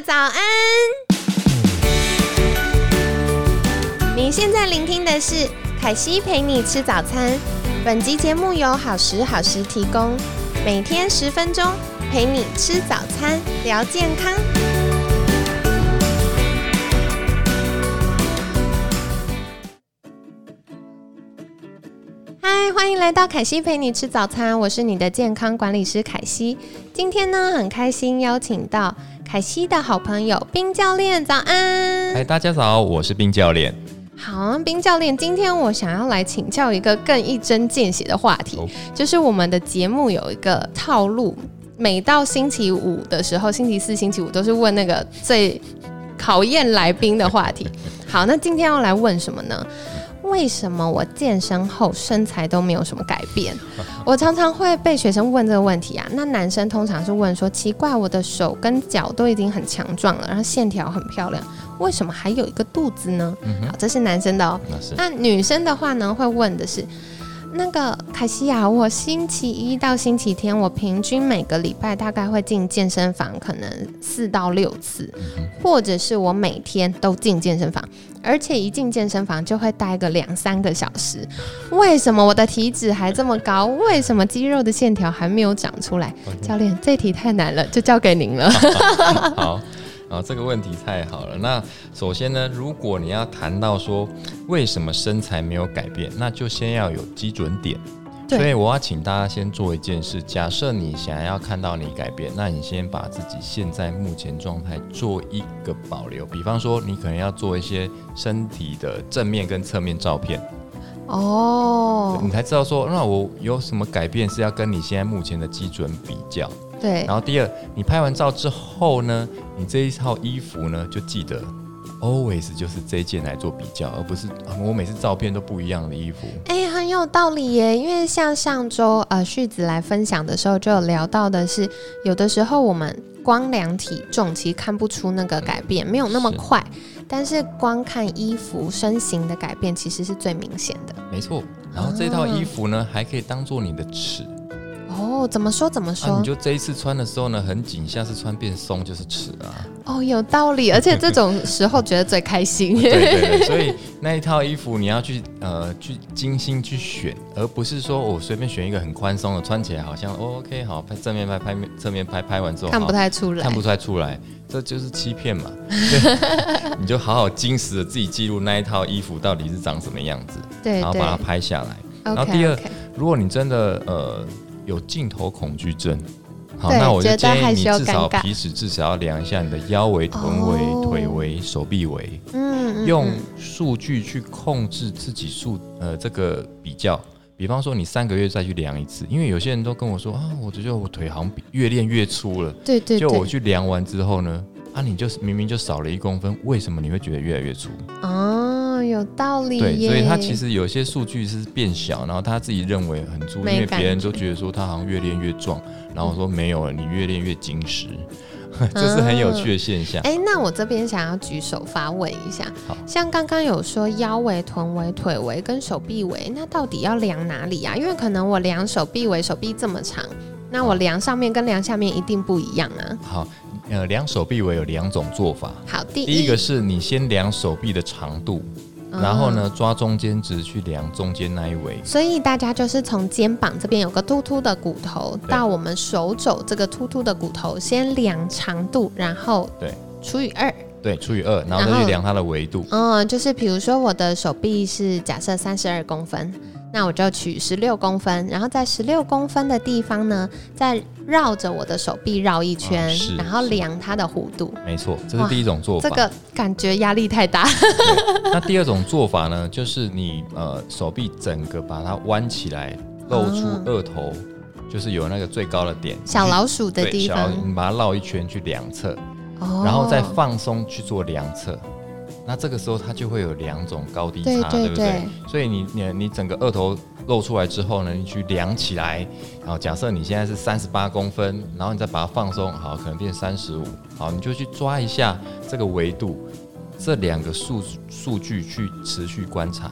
早安！你现在聆听的是凯西陪你吃早餐。本集节目由好时好时提供，每天十分钟陪你吃早餐，聊健康。嗨，欢迎来到凯西陪你吃早餐，我是你的健康管理师凯西。今天呢，很开心邀请到凯西的好朋友冰教练，早安！嗨，大家早，我是冰教练。好，冰教练，今天我想要来请教一个更一针见血的话题，就是我们的节目有一个套路，每到星期五的时候，星期四、星期五都是问那个最考验来宾的话题。好，那今天要来问什么呢？为什么我健身后身材都没有什么改变？我常常会被学生问这个问题啊。那男生通常是问说：奇怪，我的手跟脚都已经很强壮了，然后线条很漂亮，为什么还有一个肚子呢？好，这是男生的哦。那女生的话呢，会问的是。那个凯西亚，我星期一到星期天，我平均每个礼拜大概会进健身房，可能四到六次，或者是我每天都进健身房，而且一进健身房就会待个两三个小时。为什么我的体脂还这么高？为什么肌肉的线条还没有长出来？教练，这题太难了，就交给您了。好。啊，这个问题太好了。那首先呢，如果你要谈到说为什么身材没有改变，那就先要有基准点。所以我要请大家先做一件事：假设你想要看到你改变，那你先把自己现在目前状态做一个保留。比方说，你可能要做一些身体的正面跟侧面照片。哦，你才知道说，那我有什么改变是要跟你现在目前的基准比较。对，然后第二，你拍完照之后呢，你这一套衣服呢，就记得 always 就是这一件来做比较，而不是我每次照片都不一样的衣服。哎，很有道理耶，因为像上周呃旭子来分享的时候，就有聊到的是，有的时候我们光量体重其实看不出那个改变，没有那么快，但是光看衣服身形的改变，其实是最明显的。没错，然后这套衣服呢，还可以当做你的尺。哦，怎么说怎么说？你就这一次穿的时候呢，很紧，下次穿变松就是尺啊。哦，有道理，而且这种时候觉得最开心。对对对，所以那一套衣服你要去呃去精心去选，而不是说我随便选一个很宽松的，穿起来好像 OK 好拍正面拍拍面侧面拍拍完之后看不太出来，看不太出来，这就是欺骗嘛。你就好好精实的自己记录那一套衣服到底是长什么样子，对，然后把它拍下来。然后第二，如果你真的呃。有镜头恐惧症，好，那我就建议你至少皮尺至少要量一下你的腰围、臀围、腿围、手臂围，嗯，用数据去控制自己数呃这个比较。比方说你三个月再去量一次，因为有些人都跟我说啊，我觉得我腿好像越练越粗了，对对，就我去量完之后呢，啊，你就明明就少了一公分，为什么你会觉得越来越粗？有道理，对，所以他其实有些数据是变小，然后他自己认为很粗，因为别人都觉得说他好像越练越壮，然后说没有了，你越练越紧实，这是很有趣的现象。哎，那我这边想要举手发问一下，像刚刚有说腰围、臀围、腿围跟手臂围，那到底要量哪里啊？因为可能我量手臂围，手臂这么长，那我量上面跟量下面一定不一样啊。好，呃，量手臂围有两种做法。好，第一个是你先量手臂的长度。然后呢，抓中间值去量中间那一围。所以大家就是从肩膀这边有个突突的骨头，到我们手肘这个突突的骨头，先量长度，然后对除以二，对除以二，然后再去量它的维度。嗯，就是比如说我的手臂是假设三十二公分。那我就取十六公分，然后在十六公分的地方呢，再绕着我的手臂绕一圈，然后量它的弧度。没错，这是第一种做法。这个感觉压力太大。那第二种做法呢，就是你呃手臂整个把它弯起来，露出二头，就是有那个最高的点，小老鼠的地方，你把它绕一圈去量测，然后再放松去做量测。那这个时候它就会有两种高低差，对不对？所以你你你整个二头露出来之后呢，你去量起来，然后假设你现在是三十八公分，然后你再把它放松，好，可能变三十五，好，你就去抓一下这个维度，这两个数数据去持续观察，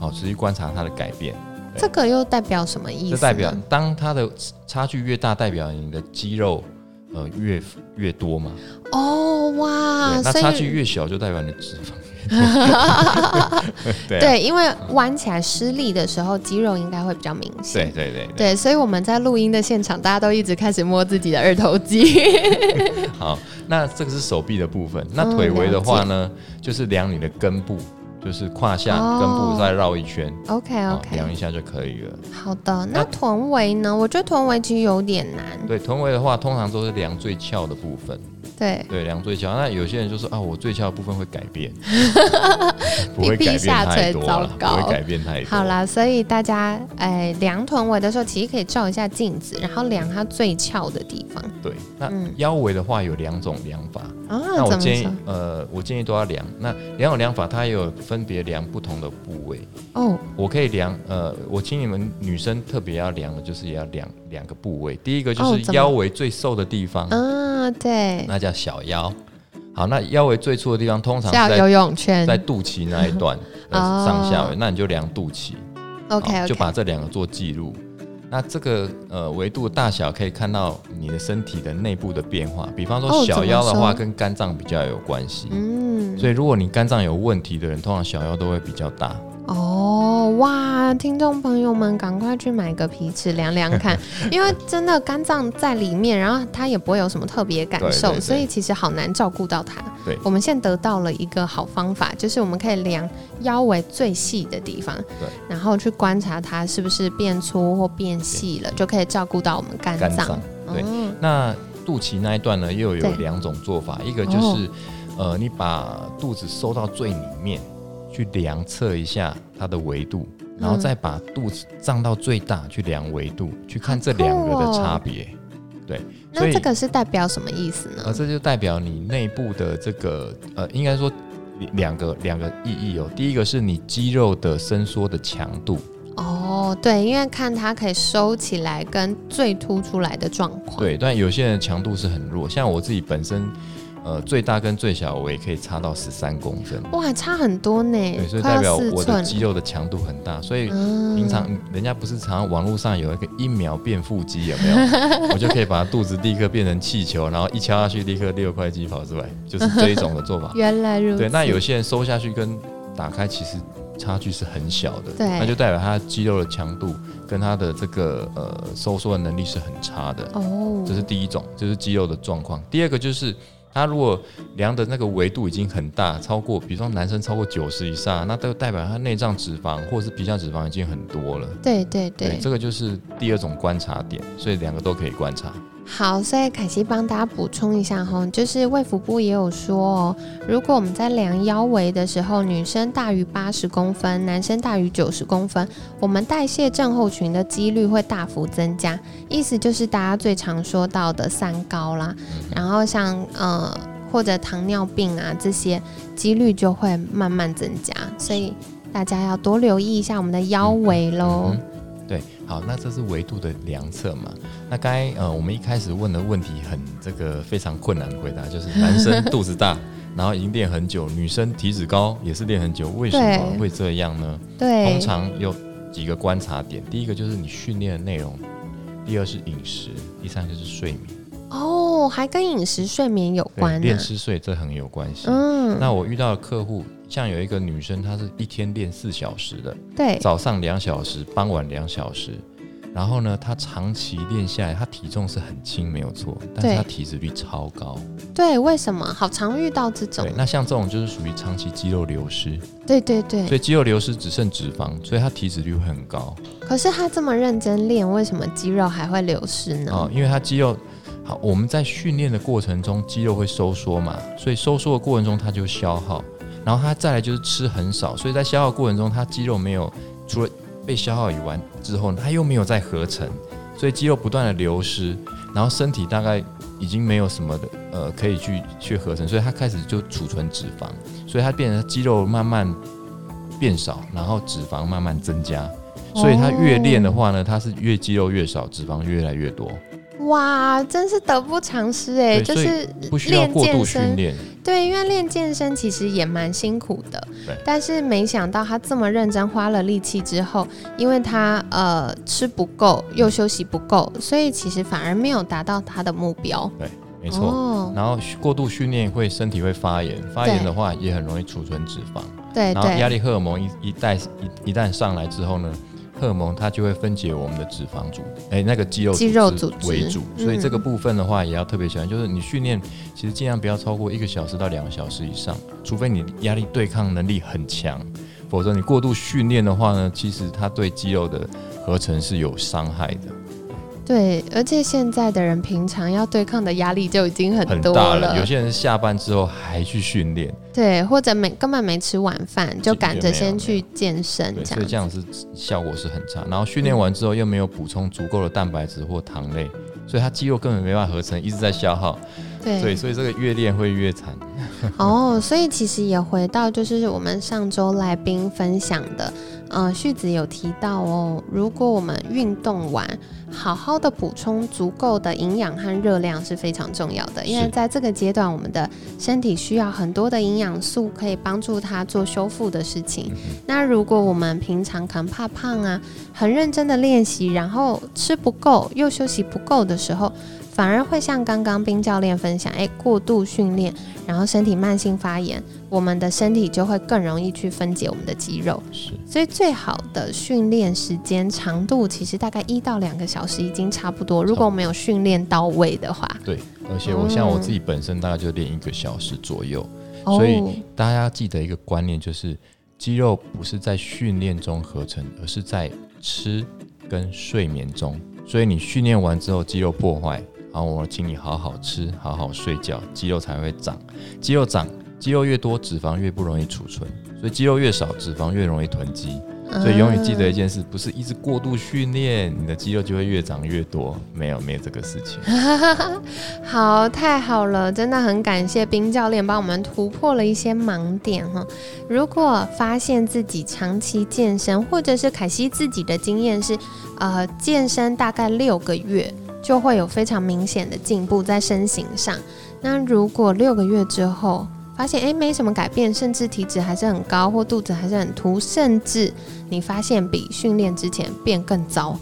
好，持续观察它的改变。这个又代表什么意思？这代表当它的差距越大，代表你的肌肉。呃，越越多嘛？哦，哦哇，那差距越小就代表你脂肪。对，因为弯起来施力的时候，肌肉应该会比较明显。对对对对，所以我们在录音的现场，大家都一直开始摸自己的二头肌。好，那这个是手臂的部分。那腿围的话呢，就是量你的根部。就是胯下根部再绕一圈，OK OK，量一下就可以了。好的，那臀围呢？我觉得臀围其实有点难。对，臀围的话，通常都是量最翘的部分。对对，量最翘。那有些人就说啊，我最翘的部分会改变，不会改变太多了，不会改变太多。好啦，所以大家哎，量臀围的时候，其实可以照一下镜子，然后量它最翘的地方。对，那腰围的话有两种量法。啊，那我建议，呃，我建议都要量。那两种量法，它也有分别量不同的部位。哦，我可以量，呃，我请你们女生特别要量的，就是也要量两个部位。第一个就是腰围最瘦的地方。嗯，对，那叫小腰。好，那腰围最粗的地方，通常在游泳圈，在肚脐那一段上下围，那你就量肚脐。OK，就把这两个做记录。那这个呃维度大小可以看到你的身体的内部的变化，比方说小腰的话跟肝脏比较有关系，嗯，所以如果你肝脏有问题的人，通常小腰都会比较大。哦哇，听众朋友们，赶快去买个皮尺量量看，因为真的肝脏在里面，然后它也不会有什么特别感受，所以其实好难照顾到它。对，我们现在得到了一个好方法，就是我们可以量腰围最细的地方，对，然后去观察它是不是变粗或变细了，就可以照顾到我们肝脏。对，那肚脐那一段呢，又有两种做法，一个就是呃，你把肚子收到最里面。去量测一下它的维度，然后再把肚子胀到最大去量维度，去看这两个的差别。对，那这个是代表什么意思呢？呃，这就代表你内部的这个呃，应该说两个两个意义哦。第一个是你肌肉的伸缩的强度。哦，对，因为看它可以收起来跟最凸出来的状况。对，但有些人强度是很弱，像我自己本身。呃，最大跟最小我也可以差到十三公分，哇，差很多呢。对，所以代表我的肌肉的强度很大。所以平常人家不是常常网络上有一个一秒变腹肌有没有？我就可以把肚子立刻变成气球，然后一敲下去立刻六块肌跑出来，就是这一种的做法。原来如此。对，那有些人收下去跟打开其实差距是很小的，对，那就代表他肌肉的强度跟他的这个呃收缩的能力是很差的。哦，这是第一种，就是肌肉的状况。第二个就是。他如果量的那个维度已经很大，超过，比如说男生超过九十以上，那都代表他内脏脂肪或者是皮下脂肪已经很多了。对对对，这个就是第二种观察点，所以两个都可以观察。好，所以凯西帮大家补充一下哈，就是卫福部也有说哦，如果我们在量腰围的时候，女生大于八十公分，男生大于九十公分，我们代谢症候群的几率会大幅增加。意思就是大家最常说到的三高啦，然后像呃或者糖尿病啊这些几率就会慢慢增加，所以大家要多留意一下我们的腰围喽。对，好，那这是维度的量测嘛？那刚才呃，我们一开始问的问题很这个非常困难回答，就是男生 肚子大，然后已经练很久，女生体脂高也是练很久，为什么会这样呢？对，通常有几个观察点，第一个就是你训练的内容，第二是饮食，第三就是睡眠。哦，还跟饮食、睡眠有关，练吃睡这很有关系。嗯，那我遇到的客户。像有一个女生，她是一天练四小时的，对，早上两小时，傍晚两小时。然后呢，她长期练下来，她体重是很轻，没有错，但是她体脂率超高。对，为什么？好常遇到这种。那像这种就是属于长期肌肉流失。对对对。所以肌肉流失只剩脂肪，所以她体脂率会很高。可是她这么认真练，为什么肌肉还会流失呢？哦，因为她肌肉好，我们在训练的过程中，肌肉会收缩嘛，所以收缩的过程中，它就消耗。然后他再来就是吃很少，所以在消耗过程中，他肌肉没有除了被消耗以完之后，他又没有再合成，所以肌肉不断的流失，然后身体大概已经没有什么的呃可以去去合成，所以他开始就储存脂肪，所以他变成肌肉慢慢变少，然后脂肪慢慢增加，所以他越练的话呢，他是越肌肉越少，脂肪越来越多。哇，真是得不偿失哎！就是不需要过度训练，对，因为练健身其实也蛮辛苦的。对，但是没想到他这么认真，花了力气之后，因为他呃吃不够，又休息不够，所以其实反而没有达到他的目标。对。没错。然后过度训练会身体会发炎，发炎的话也很容易储存脂肪。对。然后压力荷尔蒙一一旦一一旦上来之后呢，荷尔蒙它就会分解我们的脂肪组，哎，那个肌肉肌肉组织为主。所以这个部分的话也要特别小心，就是你训练其实尽量不要超过一个小时到两个小时以上，除非你压力对抗能力很强，否则你过度训练的话呢，其实它对肌肉的合成是有伤害的。对，而且现在的人平常要对抗的压力就已经很多了。有些人下班之后还去训练，对，或者没根本没吃晚饭就赶着先去健身，这样，所以这样是效果是很差。然后训练完之后又没有补充足够的蛋白质或糖类，所以他肌肉根本没办法合成，一直在消耗。对，所以这个越练会越惨。哦，所以其实也回到就是我们上周来宾分享的。呃，旭子有提到哦，如果我们运动完，好好的补充足够的营养和热量是非常重要的，因为在这个阶段，我们的身体需要很多的营养素，可以帮助它做修复的事情。那如果我们平常可能怕胖啊，很认真的练习，然后吃不够又休息不够的时候，反而会像刚刚冰教练分享，哎，过度训练，然后身体慢性发炎，我们的身体就会更容易去分解我们的肌肉。是，所以最好的训练时间长度其实大概一到两个小时已经差不多。如果我没有训练到位的话，对，而且我像我自己本身大概就练一个小时左右，所以大家记得一个观念，就是肌肉不是在训练中合成，而是在吃跟睡眠中。所以你训练完之后，肌肉破坏。然后我请你好好吃，好好睡觉，肌肉才会长。肌肉长，肌肉越多，脂肪越不容易储存，所以肌肉越少，脂肪越容易囤积。所以永远记得一件事，不是一直过度训练，你的肌肉就会越长越多。没有，没有这个事情。好，太好了，真的很感谢冰教练帮我们突破了一些盲点哈。如果发现自己长期健身，或者是凯西自己的经验是，呃，健身大概六个月。就会有非常明显的进步在身形上。那如果六个月之后发现诶没什么改变，甚至体脂还是很高，或肚子还是很凸，甚至你发现比训练之前变更糟，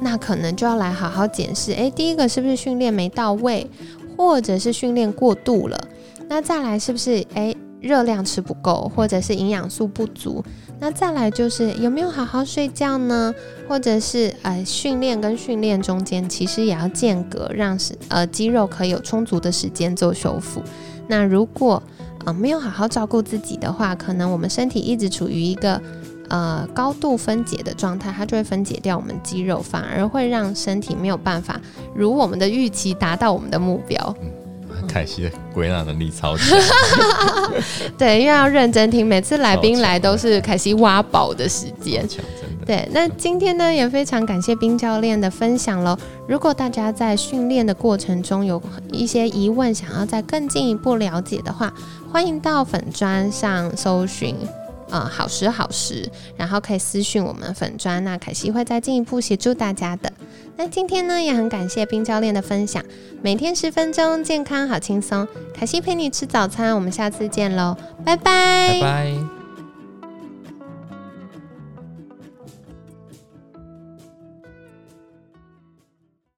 那可能就要来好好检视。诶，第一个是不是训练没到位，或者是训练过度了？那再来是不是诶热量吃不够，或者是营养素不足？那再来就是有没有好好睡觉呢？或者是呃训练跟训练中间其实也要间隔，让是呃肌肉可以有充足的时间做修复。那如果呃没有好好照顾自己的话，可能我们身体一直处于一个呃高度分解的状态，它就会分解掉我们肌肉，反而会让身体没有办法如我们的预期达到我们的目标。凯西的归纳能力超强，对，因为要认真听，每次来宾来都是凯西挖宝的时间。对，那今天呢也非常感谢冰教练的分享喽。如果大家在训练的过程中有一些疑问，想要再更进一步了解的话，欢迎到粉砖上搜寻，呃，好时好时，然后可以私讯我们粉砖，那凯西会再进一步协助大家的。那今天呢，也很感谢冰教练的分享。每天十分钟，健康好轻松。凯西陪你吃早餐，我们下次见喽，拜拜，拜拜。